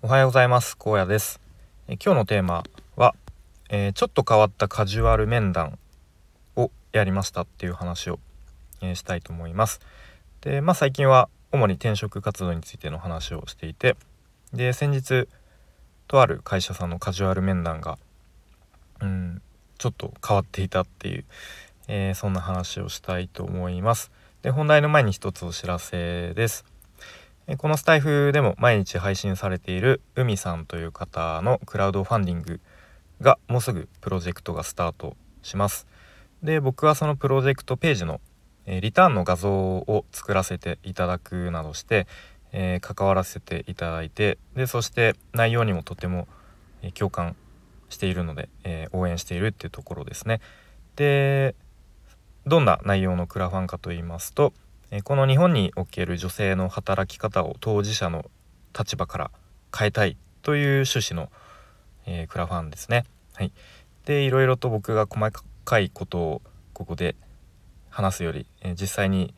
おはようございます。高野です。え今日のテーマは、えー、ちょっと変わったカジュアル面談をやりましたっていう話を、えー、したいと思います。でまあ最近は主に転職活動についての話をしていてで先日とある会社さんのカジュアル面談がうんちょっと変わっていたっていう、えー、そんな話をしたいと思います。で本題の前に一つお知らせです。このスタイフでも毎日配信されている海さんという方のクラウドファンディングがもうすぐプロジェクトがスタートします。で僕はそのプロジェクトページの、えリターンの画像を作らせていただくなどして、えー、関わらせていただいてでそして内容にもとても、え共感しているので、えー、応援しているっていうところですね。でどんな内容のクラファンかと言いますとこの日本における女性の働き方を当事者の立場から変えたいという趣旨の、えー、クラファンですね。はい、でいろいろと僕が細かいことをここで話すより、えー、実際に、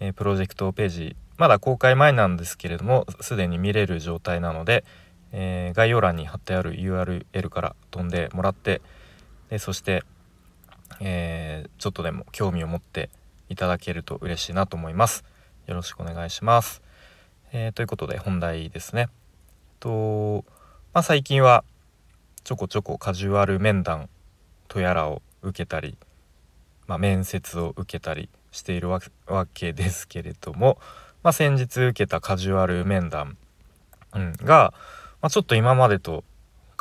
えー、プロジェクトページまだ公開前なんですけれどもすでに見れる状態なので、え概要欄に貼ってある URL から飛んでもらってでそして、えちょっとでも興味を持っていただけると嬉しいなと思います。よろしくお願いします。えー、ということで本題ですね。とまあ、最近はちょこちょこカジュアル面談とやらを受けたり、まあ、面接を受けたりしているわけですけれども、まあ、先日受けたカジュアル面談、うん、が、まあ、ちょっと今までと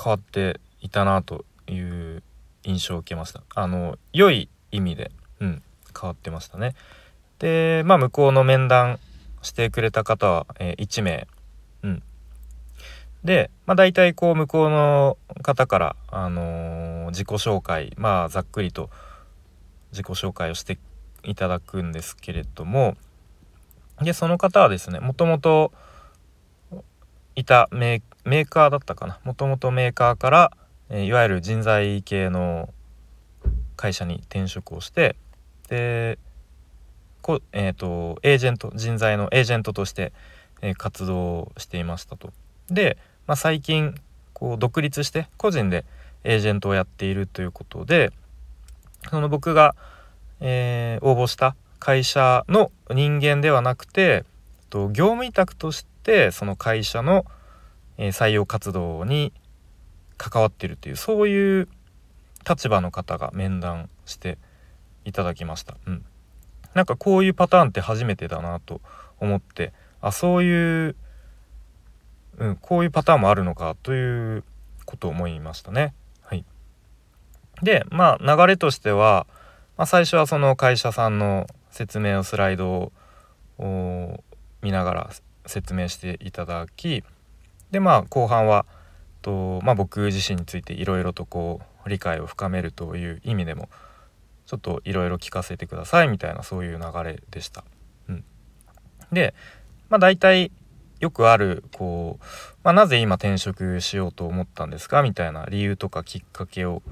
変わっていたなという印象を受けました。あの良い意味で、うん、変わってましたね。でまあ向こうの面談してくれた方は、えー、1名。うん、で、まあ、大体こう向こうの方から、あのー、自己紹介まあざっくりと自己紹介をしていただくんですけれどもでその方はですねもともといたメーカーだったかなもともとメーカーから、えー、いわゆる人材系の会社に転職をしてでこ、えーと、エージェント人材のエージェントとして、えー、活動していましたと。で、まあ、最近こう独立して個人でエージェントをやっているということでその僕が、えー、応募した会社の人間ではなくてと業務委託としてその会社の、えー、採用活動に関わっているというそういう立場の方が面談していただきました。うん、なんかこういうパターンって初めてだなと思ってあそういう、うん、こういうパターンもあるのかということを思いましたね。はい、でまあ流れとしては、まあ、最初はその会社さんの説明をスライドを見ながら説明していただきでまあ後半はと、まあ、僕自身についていろいろとこう理解を深めるという意味でもちょっといろいろ聞かせてくださいみたいなそういう流れでした。うん、で、まあ、大体よくあるこう、まあ、なぜ今転職しようと思ったんですか？みたいな理由とかきっかけを、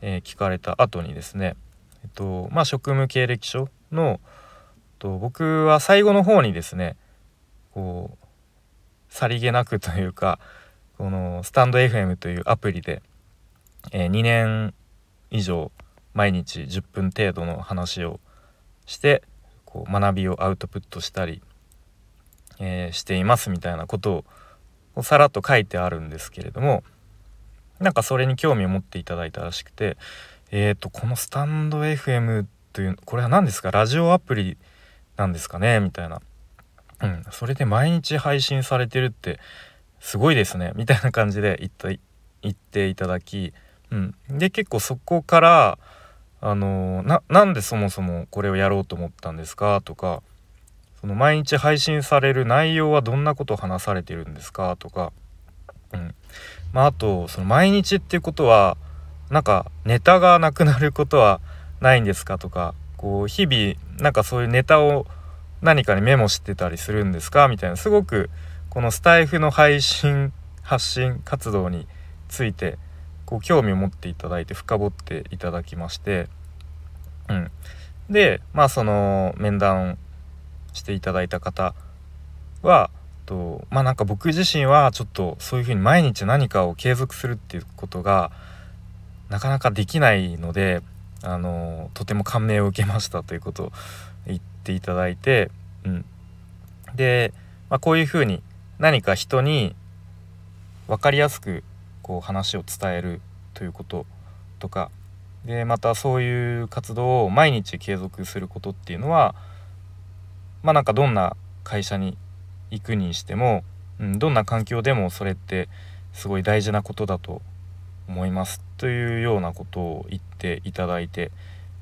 えー、聞かれた後にですね、えっとまあ、職務経歴書のと僕は最後の方にですねこうさりげなくというかこのスタンド FM というアプリで、えー、2年以上毎日10分程度の話をしてこう学びをアウトプットしたり、えー、していますみたいなことをさらっと書いてあるんですけれどもなんかそれに興味を持っていただいたらしくてえーとこのスタンド FM というこれは何ですか？ラジオアプリなんですかね？みたいな、うん、それで毎日配信されてるってすごいですね。みたいな感じで言った言っていただき、うん、で結構そこからあのななんでそもそもこれをやろうと思ったんですか？とかその毎日配信される内容はどんなことを話されてるんですか？とか、うん。まあ、あとその毎日っていうことはなんかネタがなくなることはないんですか？とかこう日々なんかそういうネタを何かにメモしてたりするんですか？みたいなすごくこのスタイフの配信発信活動についてこう興味を持っていただいて深掘っていただきまして、うん、でまあその面談していただいた方はとまあなんか僕自身はちょっとそういうふうに毎日何かを継続するっていうことがなかなかできないのであのとても感銘を受けましたということを言っていただいて、うん、で、まあ、こういうふうに何か人に分かりやすくこう話を伝えるということとか。でまたそういう活動を毎日継続することっていうのはまあなんかどんな会社に行くにしても、うん、どんな環境でもそれってすごい大事なことだと思いますというようなことを言っていただいて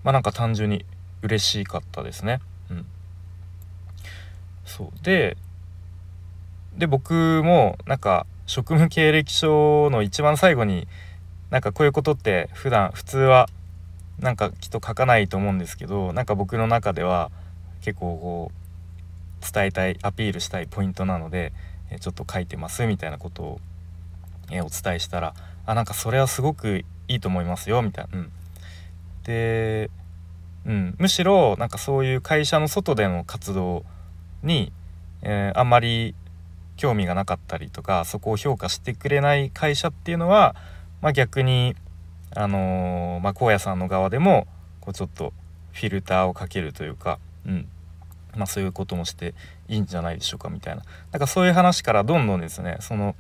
まあなんか単純に嬉しかったですね。うん、そう。でで僕もなんか職務経歴書の一番最後になんかこういうことって普段普通はなんかきっと書かないと思うんですけどなんか僕の中では結構こう伝えたいアピールしたいポイントなのでちょっと書いてますみたいなことをお伝えしたらあなんかそれはすごくいいと思いますよみたいな。うん、で、うん、むしろなんかそういう会社の外での活動に、えー、あんまり興味がなかったりとかそこを評価してくれない会社っていうのは、まあ、逆にあのー、まあ、荒野さんの側でもこうちょっとフィルターをかけるというか、うん。まあ、そういうこともしていいんじゃないでしょうかみたいな。なんかそういう話からどんどんですねその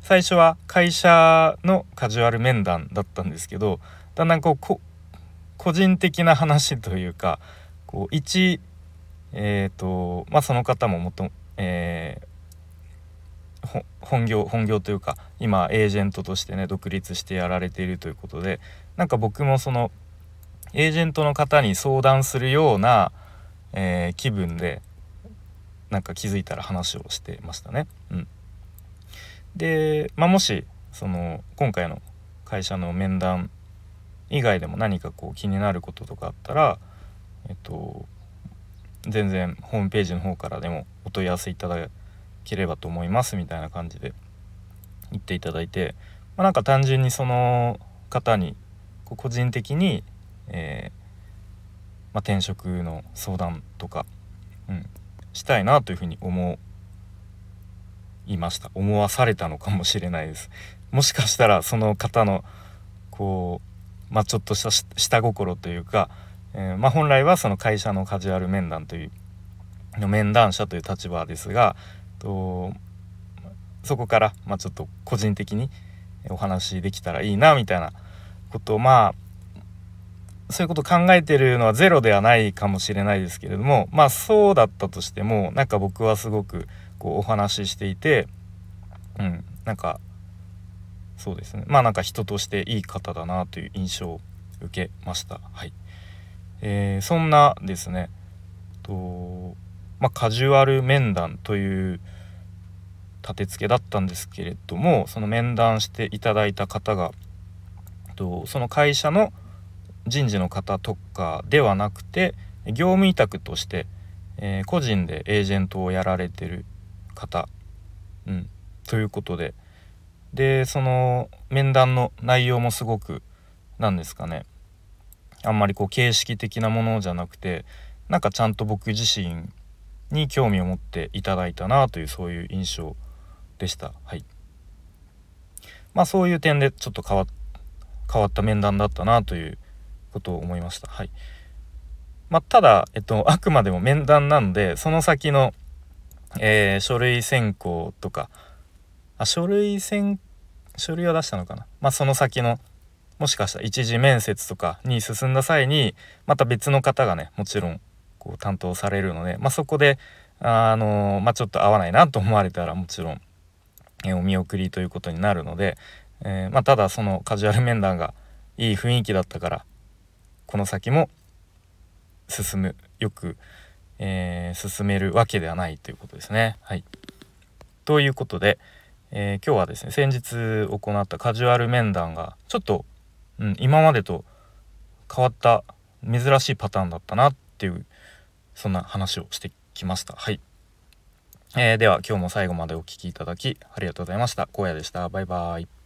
最初は会社のカジュアル面談だったんですけどだんだんこう個人的な話というかこう一えっ、ー、とまあその方ももと、えー、本業本業というか今エージェントとしてね独立してやられているということでなんか僕もそのエージェントの方に相談するような、えー、気分でなんか気づいたら話をしてましたね。うん、で、まあ、もしその今回の会社の面談以外でも何かこう気になることとかあったらえっと全然ホームページの方からでもお問い合わせいただければと思いますみたいな感じで言っていただいて、まあ、なんか単純にその方に個人的に、えー、まあ、転職の相談とか、うん、したいなというふうに思いました。思わされたのかもしれないです。もしかしたらその方のこうまあちょっとした下心というか、えー、まあ、本来はその会社のカジュアル面談というの面談者という立場ですがとそこから、まあ、ちょっと個人的にお話できたらいいなみたいな。ことをまあそういうこと考えてるのはゼロではないかもしれないですけれどもまあそうだったとしてもなんか僕はすごくこうお話ししていてうんなんかそうですね。まあなんか人としていい方だなという印象を受けました。はい、えー、そんなですね。とまあカジュアル面談という立て付けだったんですけれどもその面談していただいた方がとその会社の人事の方とかではなくて業務委託として、えー、個人でエージェントをやられてる方、うん、ということで。でその面談の内容もすごく何ですかね。あんまりこう形式的なものじゃなくてなんかちゃんと僕自身に興味を持っていただいたなというそういう印象でした。はい、まあそういう点でちょっと変わ変わった面談だったなということを思いました。はいまあ、ただ、えっと、あくまでも面談なんでその先のえー、書類選考とかあ書類選書類は出したのかな？まあその先のもしかしたら一次面接とかに進んだ際にまた別の方がねもちろんこう担当されるので、まあ、そこであのまあ、ちょっと合わないなと思われたらもちろん、え、お見送りということになるので、えー、まあ、ただそのカジュアル面談がいい雰囲気だったからこの先も進むよくえー、進めるわけではないということですね。はい、ということで、えー、今日はですね先日行ったカジュアル面談がちょっと、うん、今までと変わった珍しいパターンだったなっていうそんな話をしてきました。はい、えー、では今日も最後までお聴きいただきありがとうございました。荒野でした。バイバイ。